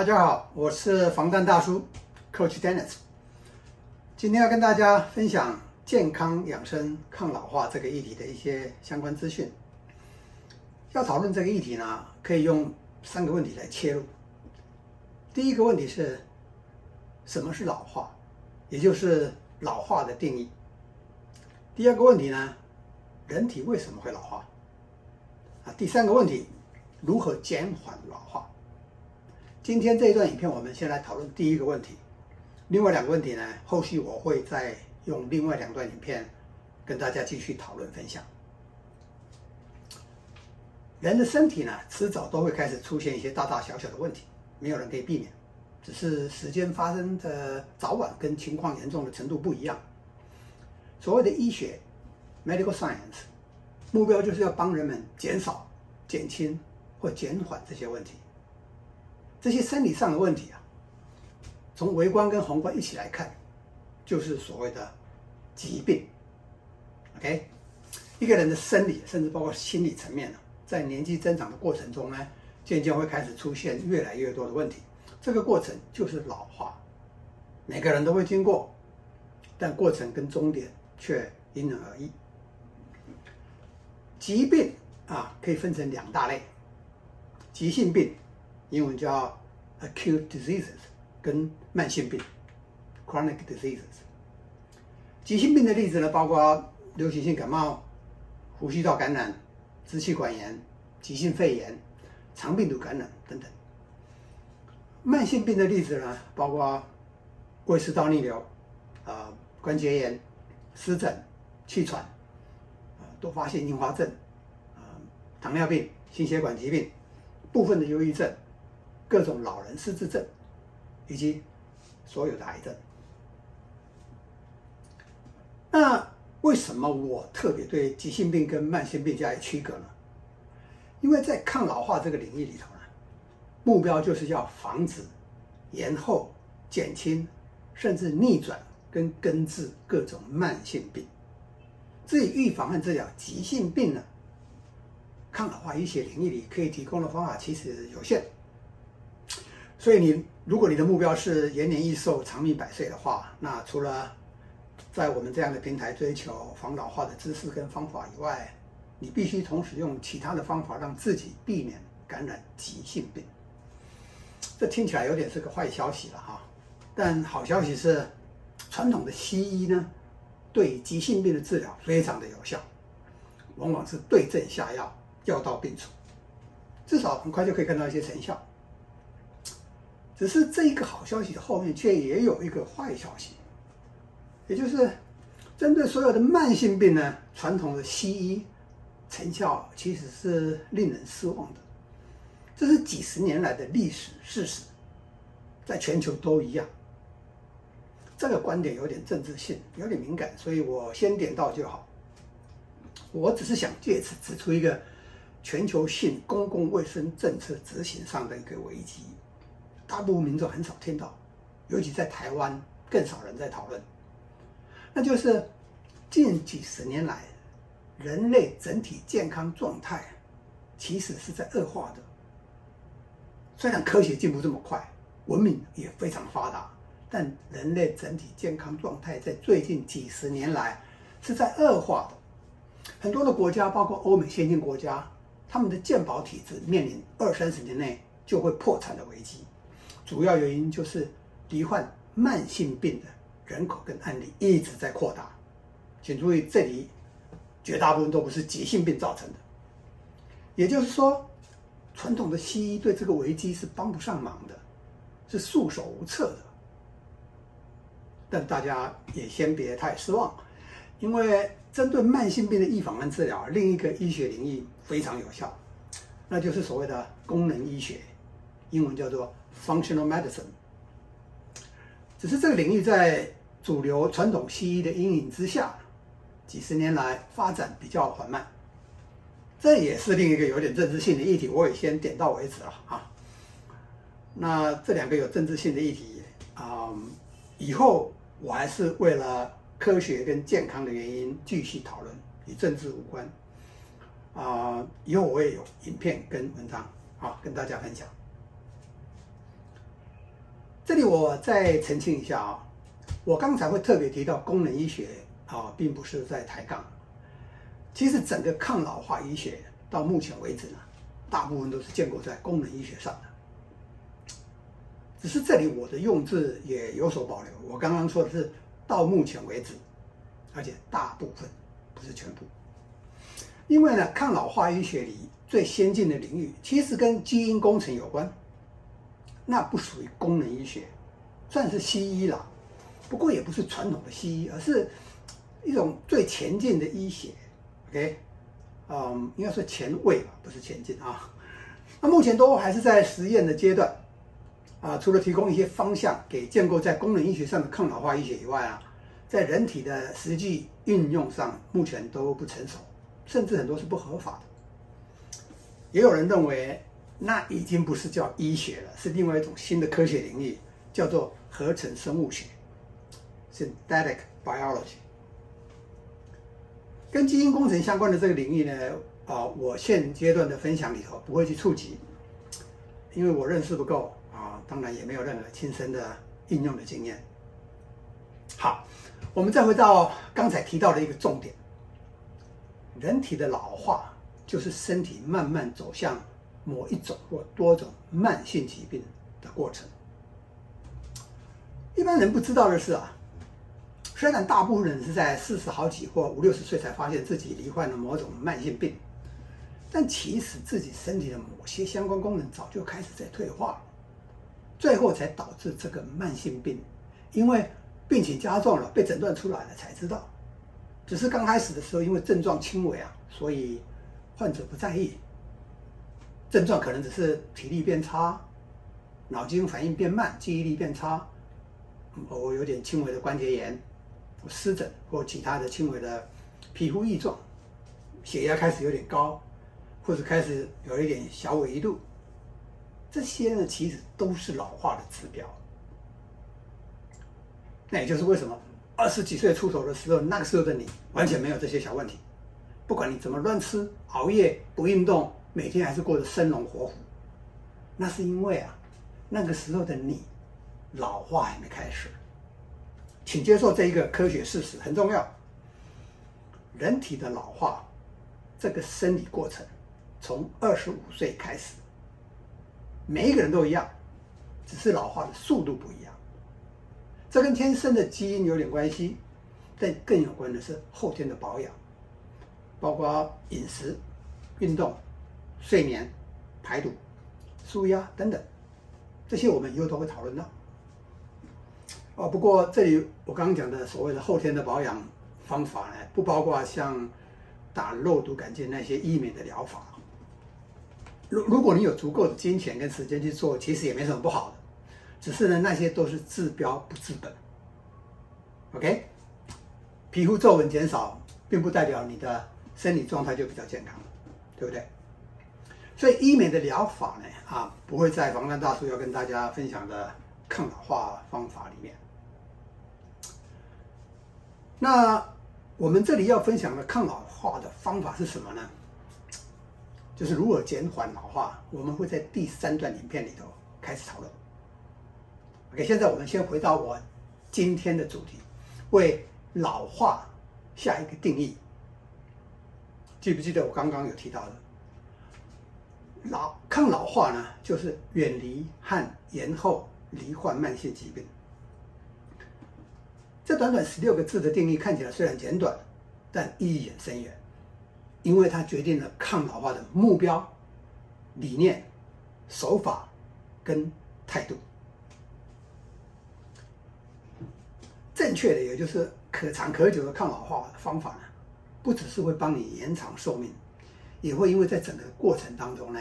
大家好，我是防弹大叔 Coach Dennis。今天要跟大家分享健康养生抗老化这个议题的一些相关资讯。要讨论这个议题呢，可以用三个问题来切入。第一个问题是，什么是老化？也就是老化的定义。第二个问题呢，人体为什么会老化？啊，第三个问题，如何减缓老化？今天这一段影片，我们先来讨论第一个问题。另外两个问题呢，后续我会再用另外两段影片跟大家继续讨论分享。人的身体呢，迟早都会开始出现一些大大小小的问题，没有人可以避免，只是时间发生的早晚跟情况严重的程度不一样。所谓的医学 （medical science） 目标就是要帮人们减少、减轻或减缓这些问题。这些生理上的问题啊，从微观跟宏观一起来看，就是所谓的疾病。OK，一个人的生理甚至包括心理层面呢，在年纪增长的过程中呢，渐渐会开始出现越来越多的问题。这个过程就是老化，每个人都会经过，但过程跟终点却因人而异。疾病啊，可以分成两大类，急性病。英文叫 acute diseases，跟慢性病 chronic diseases。急性病的例子呢，包括流行性感冒、呼吸道感染、支气管炎、急性肺炎、肠病毒感染等等。慢性病的例子呢，包括胃食道逆流、啊、关节炎、湿疹、气喘、啊多发性硬化症、啊糖尿病、心血管疾病、部分的忧郁症。各种老人失智症，以及所有的癌症。那为什么我特别对急性病跟慢性病加以区隔呢？因为在抗老化这个领域里头呢，目标就是要防止、延后、减轻，甚至逆转跟根治各种慢性病。至于预防和治疗急性病呢，抗老化医学领域里可以提供的方法其实有限。所以你，如果你的目标是延年益寿、长命百岁的话，那除了在我们这样的平台追求防老化的知识跟方法以外，你必须同时用其他的方法让自己避免感染急性病。这听起来有点是个坏消息了哈，但好消息是，传统的西医呢，对急性病的治疗非常的有效，往往是对症下药，药到病除，至少很快就可以看到一些成效。只是这一个好消息的后面，却也有一个坏消息，也就是针对所有的慢性病呢，传统的西医成效其实是令人失望的。这是几十年来的历史事实，在全球都一样。这个观点有点政治性，有点敏感，所以我先点到就好。我只是想借此指出一个全球性公共卫生政策执行上的一个危机。大部分民众很少听到，尤其在台湾更少人在讨论。那就是近几十年来，人类整体健康状态其实是在恶化的。虽然科学进步这么快，文明也非常发达，但人类整体健康状态在最近几十年来是在恶化的。很多的国家，包括欧美先进国家，他们的健保体制面临二三十年内就会破产的危机。主要原因就是罹患慢性病的人口跟案例一直在扩大，请注意，这里绝大部分都不是急性病造成的。也就是说，传统的西医对这个危机是帮不上忙的，是束手无策的。但大家也先别太失望，因为针对慢性病的预防和治疗，另一个医学领域非常有效，那就是所谓的功能医学，英文叫做。Functional medicine，只是这个领域在主流传统西医的阴影之下，几十年来发展比较缓慢。这也是另一个有点政治性的议题，我也先点到为止了啊。那这两个有政治性的议题啊，以后我还是为了科学跟健康的原因继续讨论，与政治无关。啊，以后我也有影片跟文章啊，跟大家分享。这里我再澄清一下啊，我刚才会特别提到功能医学啊，并不是在抬杠。其实整个抗老化医学到目前为止呢，大部分都是建构在功能医学上的。只是这里我的用字也有所保留，我刚刚说的是到目前为止，而且大部分不是全部。因为呢，抗老化医学里最先进的领域其实跟基因工程有关。那不属于功能医学，算是西医了，不过也不是传统的西医，而是一种最前进的医学。OK，嗯，应该说前卫吧，不是前进啊。那目前都还是在实验的阶段啊。除了提供一些方向给建构在功能医学上的抗老化医学以外啊，在人体的实际运用上，目前都不成熟，甚至很多是不合法的。也有人认为。那已经不是叫医学了，是另外一种新的科学领域，叫做合成生物学 （synthetic biology）。跟基因工程相关的这个领域呢，啊，我现阶段的分享里头不会去触及，因为我认识不够啊，当然也没有任何亲身的应用的经验。好，我们再回到刚才提到的一个重点：人体的老化就是身体慢慢走向。某一种或多种慢性疾病的过程，一般人不知道的是啊，虽然大部分人是在四十好几或五六十岁才发现自己罹患了某种慢性病，但其实自己身体的某些相关功能早就开始在退化了，最后才导致这个慢性病，因为病情加重了，被诊断出来了才知道，只是刚开始的时候因为症状轻微啊，所以患者不在意。症状可能只是体力变差、脑筋反应变慢、记忆力变差，或有点轻微的关节炎、湿疹或其他的轻微的皮肤异状，血压开始有点高，或者开始有一点小萎靡度，这些呢其实都是老化的指标。那也就是为什么二十几岁出头的时候，那个时候的你完全没有这些小问题，不管你怎么乱吃、熬夜、不运动。每天还是过得生龙活虎，那是因为啊，那个时候的你，老化还没开始。请接受这一个科学事实，很重要。人体的老化，这个生理过程，从二十五岁开始，每一个人都一样，只是老化的速度不一样。这跟天生的基因有点关系，但更有关的是后天的保养，包括饮食、运动。睡眠、排毒、舒压等等，这些我们以后都会讨论到。哦，不过这里我刚刚讲的所谓的后天的保养方法呢，不包括像打肉毒杆菌那些医美的疗法。如如果你有足够的金钱跟时间去做，其实也没什么不好的。只是呢，那些都是治标不治本。OK，皮肤皱纹减少，并不代表你的生理状态就比较健康，对不对？所以医美的疗法呢，啊，不会在防弹大叔要跟大家分享的抗老化方法里面。那我们这里要分享的抗老化的方法是什么呢？就是如何减缓老化。我们会在第三段影片里头开始讨论。OK，现在我们先回到我今天的主题，为老化下一个定义。记不记得我刚刚有提到的？老抗老化呢，就是远离和延后罹患慢性疾病。这短短十六个字的定义看起来虽然简短，但意义很深远，因为它决定了抗老化的目标、理念、手法跟态度。正确的，也就是可长可久的抗老化方法呢，不只是会帮你延长寿命。也会因为在整个过程当中呢，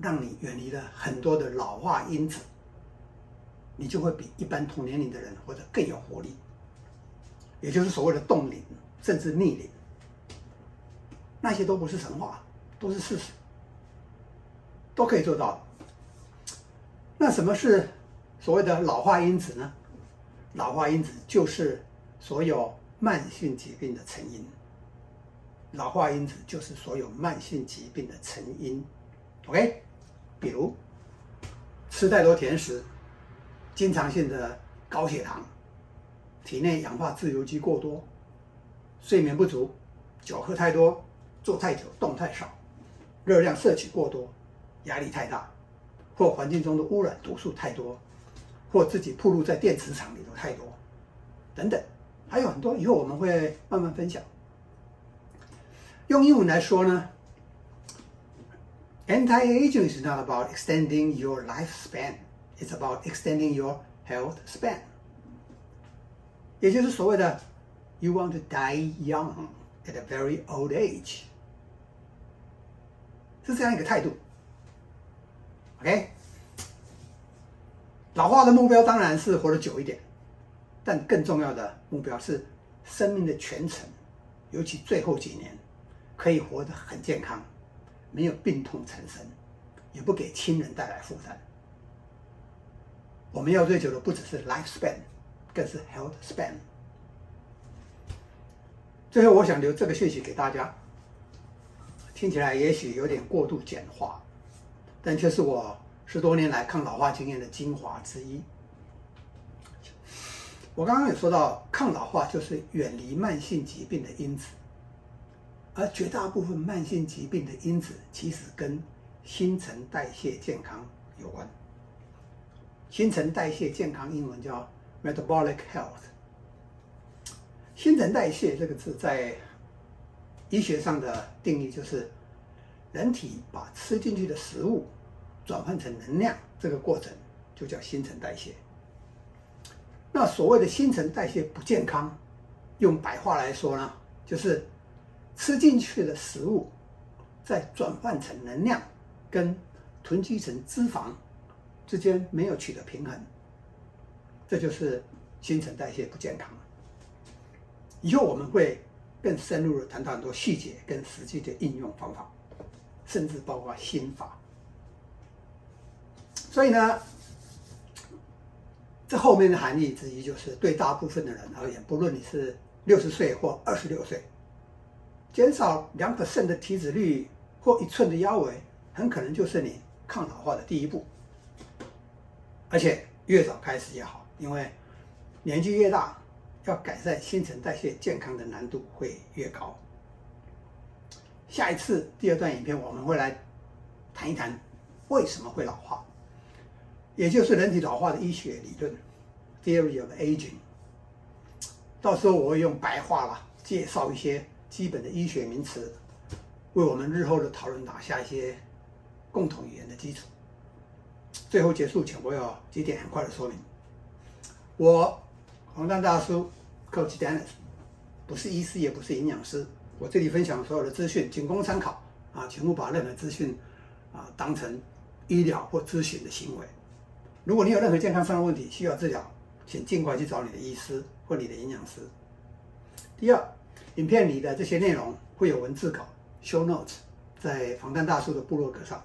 让你远离了很多的老化因子，你就会比一般同年龄的人或者更有活力，也就是所谓的冻龄，甚至逆龄。那些都不是神话，都是事实，都可以做到。那什么是所谓的老化因子呢？老化因子就是所有慢性疾病的成因。老化因子就是所有慢性疾病的成因，OK？比如吃太多甜食、经常性的高血糖、体内氧化自由基过多、睡眠不足、酒喝太多、坐太久、动太少、热量摄取过多、压力太大，或环境中的污染毒素太多，或自己暴露在电磁场里头太多，等等，还有很多，以后我们会慢慢分享。用英文来说呢，Anti-aging is not about extending your lifespan, it's about extending your health span。也就是所谓的 “You want to die young at a very old age”，是这样一个态度。OK，老化的目标当然是活得久一点，但更重要的目标是生命的全程，尤其最后几年。可以活得很健康，没有病痛缠身，也不给亲人带来负担。我们要追求的不只是 lifespan，更是 health span。最后，我想留这个讯息给大家，听起来也许有点过度简化，但却是我十多年来抗老化经验的精华之一。我刚刚有说到，抗老化就是远离慢性疾病的因子。而绝大部分慢性疾病的因子，其实跟新陈代谢健康有关。新陈代谢健康英文叫 metabolic health。新陈代谢这个字在医学上的定义就是，人体把吃进去的食物转换成能量，这个过程就叫新陈代谢。那所谓的新陈代谢不健康，用白话来说呢，就是。吃进去的食物，再转换成能量，跟囤积成脂肪之间没有取得平衡，这就是新陈代谢不健康。以后我们会更深入的谈到很多细节跟实际的应用方法，甚至包括心法。所以呢，这后面的含义之一就是，对大部分的人而言，不论你是六十岁或二十六岁。减少两百分的体脂率或一寸的腰围，很可能就是你抗老化的第一步。而且越早开始越好，因为年纪越大，要改善新陈代谢健康的难度会越高。下一次第二段影片，我们会来谈一谈为什么会老化，也就是人体老化的医学理论 （Theory of Aging）。到时候我会用白话啦介绍一些。基本的医学名词，为我们日后的讨论打下一些共同语言的基础。最后结束前，我有几点很快的说明。我黄瑯大叔，Coach Dennis，不是医师，也不是营养师。我这里分享所有的资讯仅供参考啊，请勿把任何资讯啊当成医疗或咨询的行为。如果你有任何健康上的问题需要治疗，请尽快去找你的医师或你的营养师。第二。影片里的这些内容会有文字稿 （show notes） 在防弹大叔的部落格上。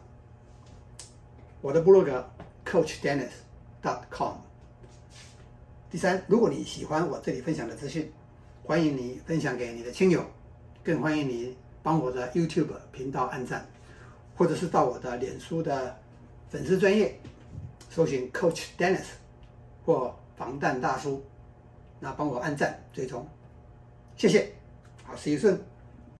我的部落格 coachdennis.com。第三，如果你喜欢我这里分享的资讯，欢迎你分享给你的亲友，更欢迎你帮我的 YouTube 频道按赞，或者是到我的脸书的粉丝专业搜寻 Coach Dennis 或防弹大叔，那帮我按赞追踪，谢谢。啊，牺牲。